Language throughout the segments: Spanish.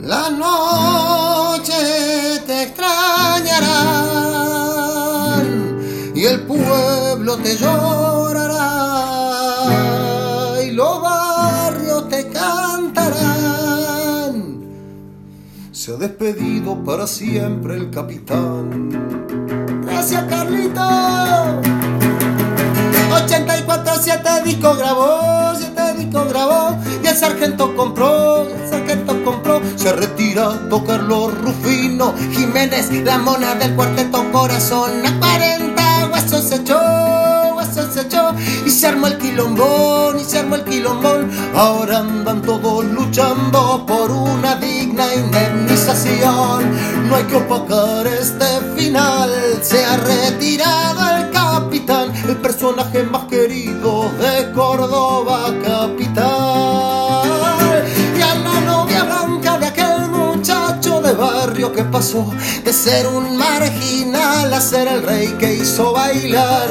La noche te extrañará y el pueblo te llorará y los barrios te cantarán. Se ha despedido para siempre el capitán. Gracias, Carlito. 84, 7 discos grabó, 7 discos grabó y el sargento compró. Sargento compró. Se retira a tocar los Rufino, Jiménez, la mona del cuarteto corazón. A 40 huesos se echó, huesos se echó y se armó el quilombón, y se armó el quilombón. Ahora andan todos luchando por una digna indemnización. No hay que opacar este final, se ha retirado el capitán, el personaje más querido de Córdoba capital. Barrio que pasó de ser un marginal a ser el rey que hizo bailar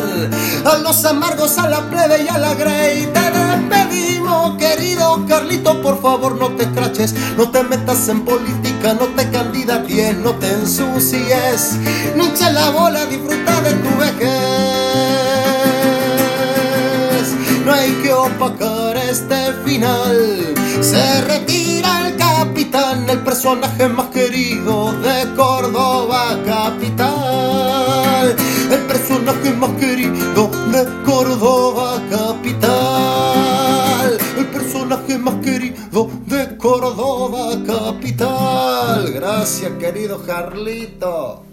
a los amargos, a la plebe y a la grey. Te despedimos, querido Carlito, por favor no te escraches, no te metas en política, no te candidates, no te ensucies, hinches la bola, disfruta de tu vejez. No hay que opacar este final. Se retira el personaje más querido de Córdoba capital. El personaje más querido de Córdoba capital. El personaje más querido de Córdoba capital. Gracias, querido Carlito.